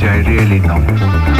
I really know.